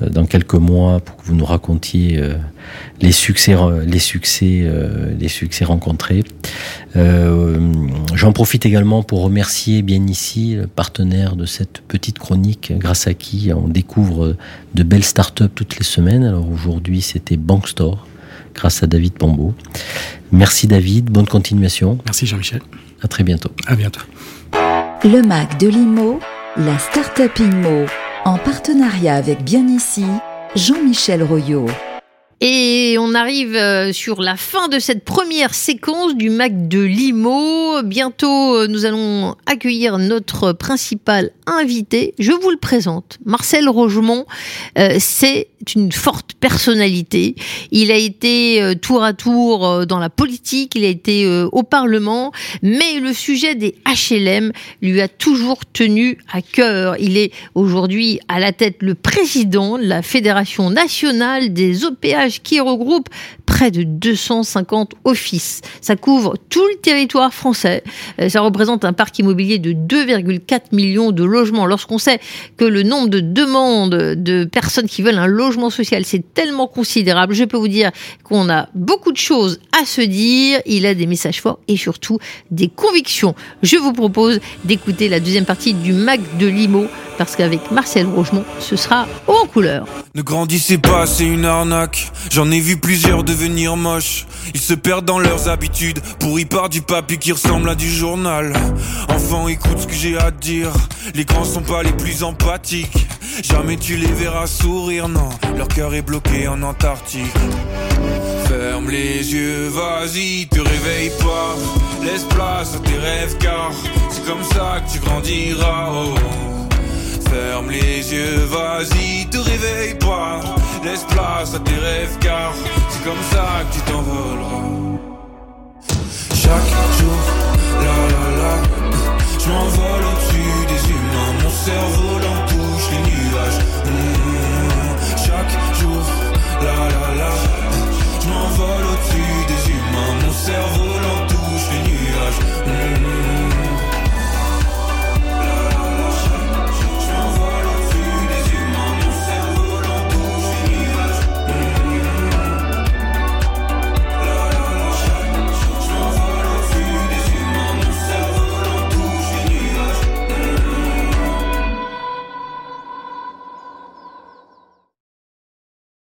dans quelques mois pour que vous nous racontiez euh, les succès, les succès, euh, les succès rencontrés. Euh, J'en profite également pour remercier bien ici le partenaire de cette petite chronique, grâce à qui on découvre de belles startups toutes les semaines. Alors aujourd'hui, c'était Bankstore, grâce à David Pambo. Merci David, bonne continuation. Merci Jean-Michel. À très bientôt. À bientôt. Le Mac de l'IMO, la Startup IMO, en partenariat avec Bien Ici, Jean-Michel Royot. Et on arrive euh, sur la fin de cette première séquence du Mac de Limo. Bientôt, euh, nous allons accueillir notre principal invité. Je vous le présente. Marcel Rogemont, euh, c'est une forte personnalité. Il a été tour à tour dans la politique, il a été au Parlement, mais le sujet des HLM lui a toujours tenu à cœur. Il est aujourd'hui à la tête le président de la Fédération nationale des OPH qui regroupe près de 250 offices. Ça couvre tout le territoire français. Euh, Ça représente un parc immobilier de 2,4 millions de logements. Lorsqu'on sait que le nombre de demandes de personnes qui veulent un logement social, c'est tellement considérable, je peux vous dire qu'on a beaucoup de choses à se dire. Il a des messages forts et surtout des convictions. Je vous propose d'écouter la deuxième partie du Mac de Limo parce qu'avec Marcel Rogemont, ce sera haut en couleur. Ne grandissez pas, c'est une arnaque. J'en ai vu plusieurs devenir moches. Ils se perdent dans leurs habitudes. Pourris par du papier qui ressemble à du journal. Enfant, écoute ce que j'ai à te dire. Les grands sont pas les plus empathiques. Jamais tu les verras sourire, non. Leur cœur est bloqué en Antarctique. Ferme les yeux, vas-y, te réveille pas. Laisse place à tes rêves, car c'est comme ça que tu grandiras. oh. Ferme les yeux, vas-y, te réveille pas. Laisse place à tes rêves car c'est comme ça que tu t'envoleras. Chaque jour, la la la, je m'envole au-dessus des humains. Mon cerveau l'en touche les nuages. Mmh. Chaque jour, la la la, je m'envole au-dessus des humains. Mon cerveau